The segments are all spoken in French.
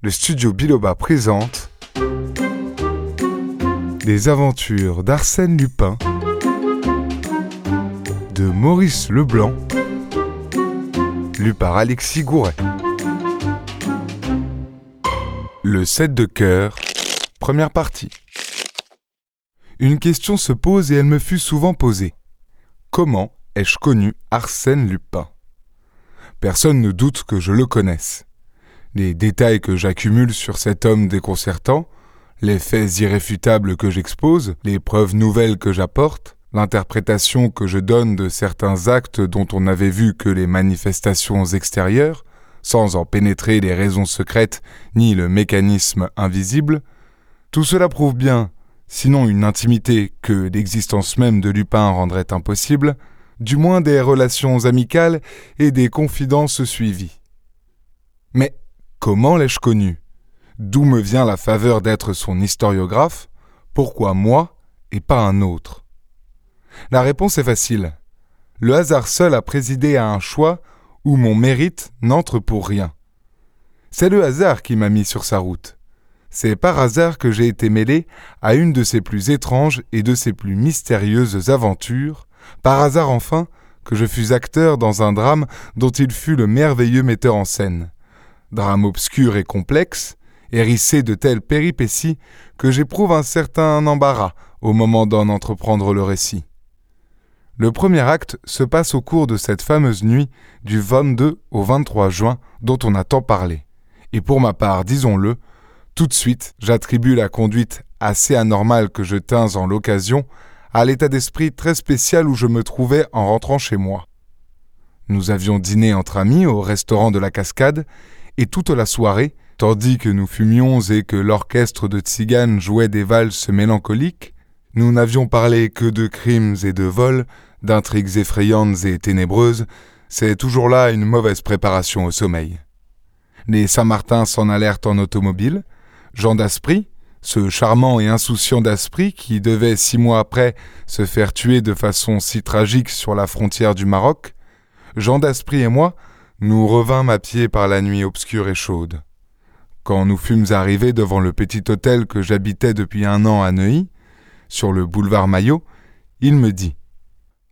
le studio Biloba présente Les aventures d'Arsène Lupin de Maurice Leblanc, lu par Alexis Gouret. Le 7 de cœur, première partie. Une question se pose et elle me fut souvent posée. Comment ai-je connu Arsène Lupin? Personne ne doute que je le connaisse. Les détails que j'accumule sur cet homme déconcertant, les faits irréfutables que j'expose, les preuves nouvelles que j'apporte, l'interprétation que je donne de certains actes dont on n'avait vu que les manifestations extérieures, sans en pénétrer les raisons secrètes ni le mécanisme invisible, tout cela prouve bien, sinon une intimité que l'existence même de Lupin rendrait impossible, du moins des relations amicales et des confidences suivies. Mais comment l'ai-je connu? D'où me vient la faveur d'être son historiographe? Pourquoi moi et pas un autre? La réponse est facile. Le hasard seul a présidé à un choix où mon mérite n'entre pour rien. C'est le hasard qui m'a mis sur sa route. C'est par hasard que j'ai été mêlé à une de ses plus étranges et de ses plus mystérieuses aventures, par hasard enfin que je fus acteur dans un drame dont il fut le merveilleux metteur en scène. Drame obscur et complexe, hérissé de telles péripéties que j'éprouve un certain embarras au moment d'en entreprendre le récit. Le premier acte se passe au cours de cette fameuse nuit du 22 au 23 juin dont on a tant parlé. Et pour ma part, disons-le, tout de suite, j'attribue la conduite assez anormale que je tins en l'occasion à l'état d'esprit très spécial où je me trouvais en rentrant chez moi. Nous avions dîné entre amis au restaurant de la Cascade, et toute la soirée, tandis que nous fumions et que l'orchestre de tziganes jouait des valses mélancoliques, nous n'avions parlé que de crimes et de vols, d'intrigues effrayantes et ténébreuses, c'est toujours là une mauvaise préparation au sommeil. Les Saint-Martin s'en allèrent en automobile, Jean d'Aspry, ce charmant et insouciant d'Aspry qui devait six mois après se faire tuer de façon si tragique sur la frontière du Maroc, Jean d'Aspry et moi, nous revînmes à pied par la nuit obscure et chaude. Quand nous fûmes arrivés devant le petit hôtel que j'habitais depuis un an à Neuilly, sur le boulevard Maillot, il me dit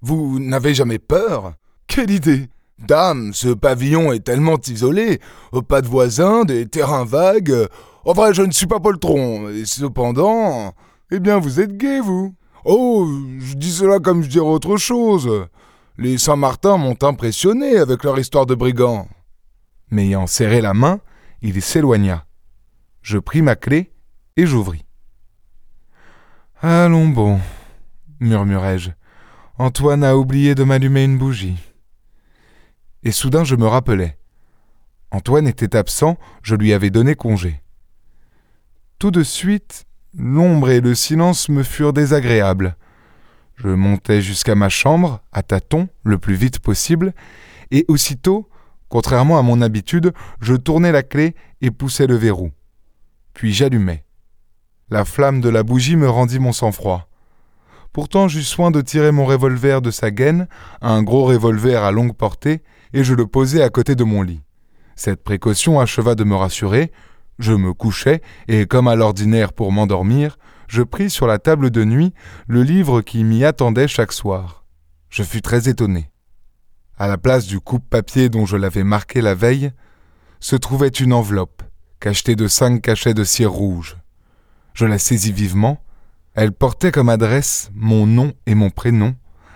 Vous n'avez jamais peur? Quelle idée Dame, ce pavillon est tellement isolé, pas de voisins, des terrains vagues, en vrai, je ne suis pas poltron, et cependant. Eh bien, vous êtes gay, vous Oh, je dis cela comme je dirais autre chose. Les Saint-Martin m'ont impressionné avec leur histoire de brigands. M'ayant serré la main, il s'éloigna. Je pris ma clé et j'ouvris. Allons bon, murmurai-je. Antoine a oublié de m'allumer une bougie. Et soudain je me rappelai. Antoine était absent, je lui avais donné congé. Tout de suite, l'ombre et le silence me furent désagréables. Je montai jusqu'à ma chambre, à tâtons, le plus vite possible, et aussitôt, contrairement à mon habitude, je tournai la clé et poussai le verrou. Puis j'allumai. La flamme de la bougie me rendit mon sang-froid. Pourtant j'eus soin de tirer mon revolver de sa gaine, un gros revolver à longue portée, et je le posai à côté de mon lit. Cette précaution acheva de me rassurer, je me couchai, et comme à l'ordinaire pour m'endormir, je pris sur la table de nuit le livre qui m'y attendait chaque soir. Je fus très étonné. À la place du coupe-papier dont je l'avais marqué la veille, se trouvait une enveloppe, cachetée de cinq cachets de cire rouge. Je la saisis vivement. Elle portait comme adresse mon nom et mon prénom,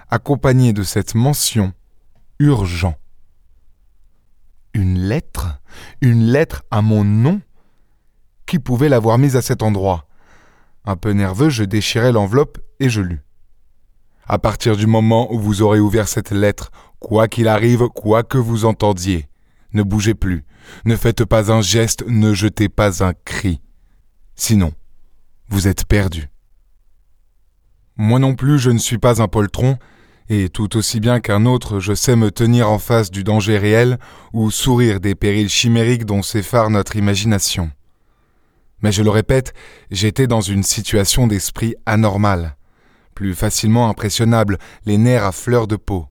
accompagnés de cette mention urgent. Une lettre? Une lettre à mon nom? Qui pouvait l'avoir mise à cet endroit? Un peu nerveux, je déchirai l'enveloppe et je lus. À partir du moment où vous aurez ouvert cette lettre, quoi qu'il arrive, quoi que vous entendiez, ne bougez plus, ne faites pas un geste, ne jetez pas un cri. Sinon, vous êtes perdu. Moi non plus, je ne suis pas un poltron, et tout aussi bien qu'un autre, je sais me tenir en face du danger réel ou sourire des périls chimériques dont s'effare notre imagination. Mais je le répète, j'étais dans une situation d'esprit anormale, plus facilement impressionnable, les nerfs à fleur de peau.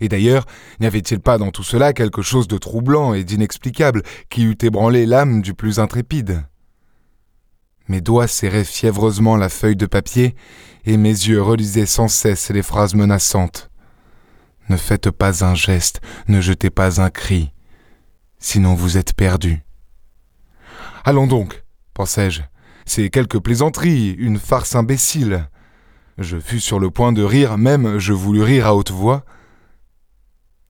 Et d'ailleurs, n'y avait-il pas dans tout cela quelque chose de troublant et d'inexplicable qui eût ébranlé l'âme du plus intrépide? Mes doigts serraient fiévreusement la feuille de papier et mes yeux relisaient sans cesse les phrases menaçantes. Ne faites pas un geste, ne jetez pas un cri, sinon vous êtes perdu. Allons donc, pensai-je, c'est quelque plaisanterie, une farce imbécile. Je fus sur le point de rire, même je voulus rire à haute voix.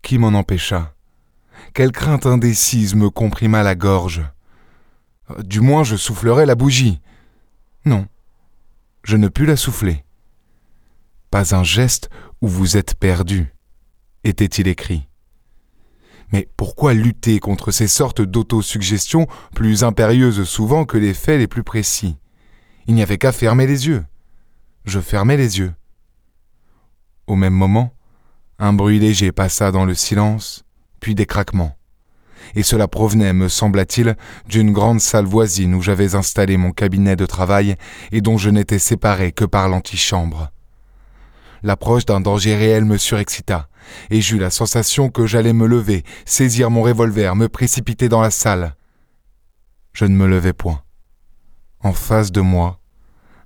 Qui m'en empêcha? Quelle crainte indécise me comprima la gorge? Du moins je soufflerai la bougie. Non, je ne pus la souffler. Pas un geste où vous êtes perdu, était-il écrit. Mais pourquoi lutter contre ces sortes d'autosuggestions plus impérieuses souvent que les faits les plus précis? Il n'y avait qu'à fermer les yeux. Je fermai les yeux. Au même moment, un bruit léger passa dans le silence, puis des craquements. Et cela provenait, me sembla-t-il, d'une grande salle voisine où j'avais installé mon cabinet de travail et dont je n'étais séparé que par l'antichambre. L'approche d'un danger réel me surexcita et j'eus la sensation que j'allais me lever, saisir mon revolver, me précipiter dans la salle. Je ne me levai point. En face de moi,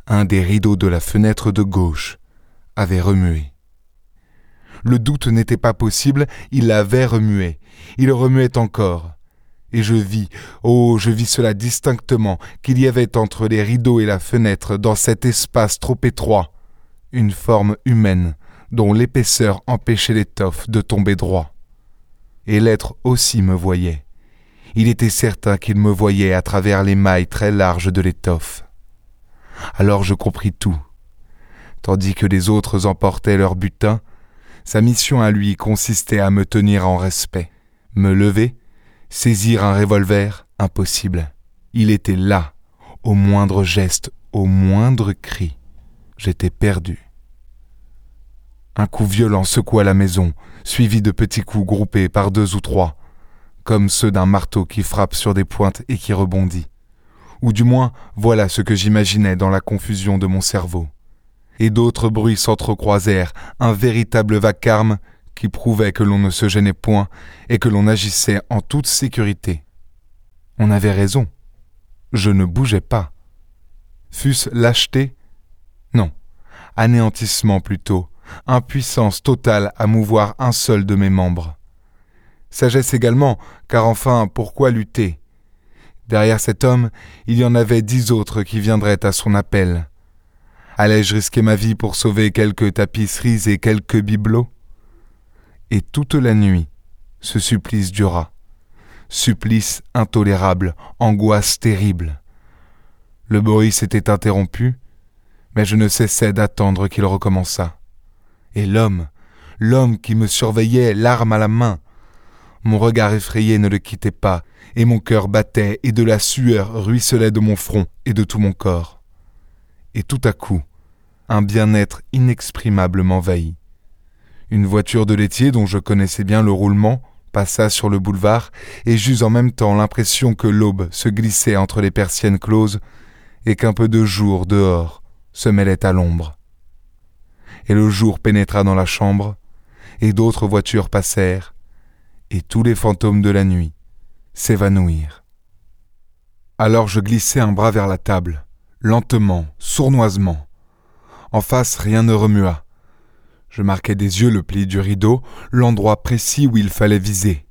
un des rideaux de la fenêtre de gauche avait remué. Le doute n'était pas possible, il avait remué, il remuait encore. Et je vis, oh, je vis cela distinctement, qu'il y avait entre les rideaux et la fenêtre, dans cet espace trop étroit, une forme humaine, dont l'épaisseur empêchait l'étoffe de tomber droit. Et l'être aussi me voyait. Il était certain qu'il me voyait à travers les mailles très larges de l'étoffe. Alors je compris tout. Tandis que les autres emportaient leur butin, sa mission à lui consistait à me tenir en respect. Me lever, saisir un revolver, impossible. Il était là, au moindre geste, au moindre cri. J'étais perdu. Un coup violent secoua la maison, suivi de petits coups groupés par deux ou trois, comme ceux d'un marteau qui frappe sur des pointes et qui rebondit. Ou du moins, voilà ce que j'imaginais dans la confusion de mon cerveau. Et d'autres bruits s'entrecroisèrent, un véritable vacarme qui prouvait que l'on ne se gênait point et que l'on agissait en toute sécurité. On avait raison. Je ne bougeais pas. Fût-ce lâcheté? Non. Anéantissement plutôt, impuissance totale à mouvoir un seul de mes membres. Sagesse également, car enfin, pourquoi lutter? Derrière cet homme, il y en avait dix autres qui viendraient à son appel. Allais-je risquer ma vie pour sauver quelques tapisseries et quelques bibelots? Et toute la nuit, ce supplice dura. Supplice intolérable, angoisse terrible. Le bruit s'était interrompu, mais je ne cessais d'attendre qu'il recommençât. Et l'homme, l'homme qui me surveillait, l'arme à la main. Mon regard effrayé ne le quittait pas, et mon cœur battait, et de la sueur ruisselait de mon front et de tout mon corps. Et tout à coup, un bien-être inexprimable m'envahit. Une voiture de laitier dont je connaissais bien le roulement passa sur le boulevard, et j'eus en même temps l'impression que l'aube se glissait entre les persiennes closes, et qu'un peu de jour dehors se mêlait à l'ombre et le jour pénétra dans la chambre, et d'autres voitures passèrent, et tous les fantômes de la nuit s'évanouirent. Alors je glissai un bras vers la table, lentement, sournoisement. En face, rien ne remua. Je marquai des yeux le pli du rideau, l'endroit précis où il fallait viser.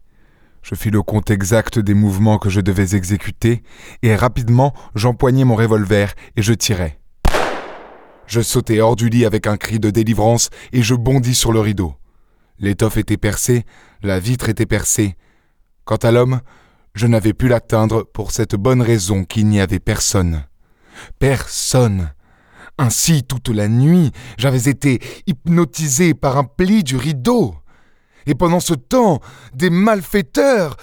Je fis le compte exact des mouvements que je devais exécuter, et rapidement j'empoignai mon revolver et je tirai. Je sautai hors du lit avec un cri de délivrance et je bondis sur le rideau. L'étoffe était percée, la vitre était percée. Quant à l'homme, je n'avais pu l'atteindre pour cette bonne raison qu'il n'y avait personne. Personne. Ainsi, toute la nuit, j'avais été hypnotisé par un pli du rideau. Et pendant ce temps, des malfaiteurs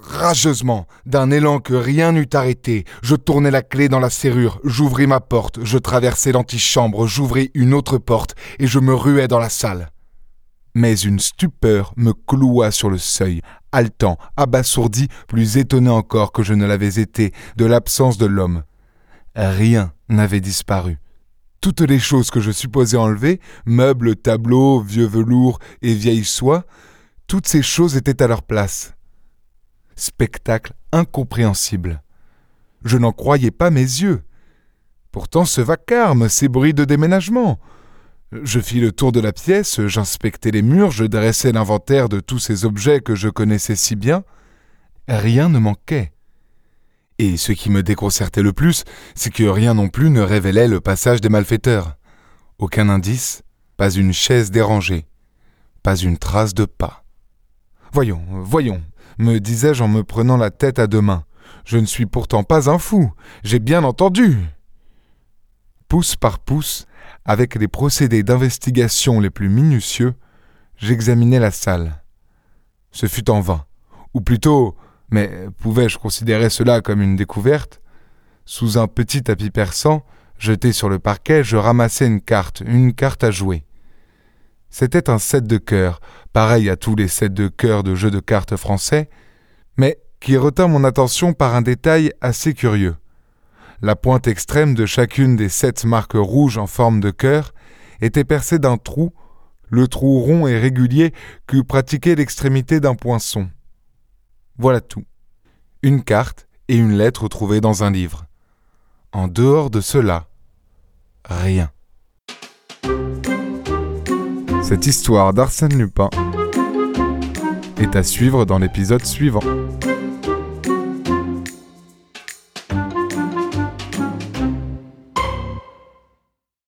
Rageusement, d'un élan que rien n'eût arrêté, je tournai la clé dans la serrure, j'ouvris ma porte, je traversai l'antichambre, j'ouvris une autre porte, et je me ruai dans la salle. Mais une stupeur me cloua sur le seuil, haletant, abasourdi, plus étonné encore que je ne l'avais été de l'absence de l'homme. Rien n'avait disparu. Toutes les choses que je supposais enlever, meubles, tableaux, vieux velours et vieilles soie, toutes ces choses étaient à leur place. Spectacle incompréhensible. Je n'en croyais pas mes yeux. Pourtant ce vacarme, ces bruits de déménagement. Je fis le tour de la pièce, j'inspectais les murs, je dressais l'inventaire de tous ces objets que je connaissais si bien. Rien ne manquait. Et ce qui me déconcertait le plus, c'est que rien non plus ne révélait le passage des malfaiteurs. Aucun indice, pas une chaise dérangée, pas une trace de pas. Voyons, voyons, me disais-je en me prenant la tête à deux mains. Je ne suis pourtant pas un fou, j'ai bien entendu. Pouce par pouce, avec les procédés d'investigation les plus minutieux, j'examinais la salle. Ce fut en vain, ou plutôt mais pouvais-je considérer cela comme une découverte? Sous un petit tapis persan, jeté sur le parquet, je ramassai une carte, une carte à jouer. C'était un set de cœur, pareil à tous les sets de cœur de jeux de cartes français, mais qui retint mon attention par un détail assez curieux. La pointe extrême de chacune des sept marques rouges en forme de cœur était percée d'un trou, le trou rond et régulier qu'eût pratiqué l'extrémité d'un poinçon. Voilà tout. Une carte et une lettre trouvée dans un livre. En dehors de cela, rien. Cette histoire d'Arsène Lupin est à suivre dans l'épisode suivant.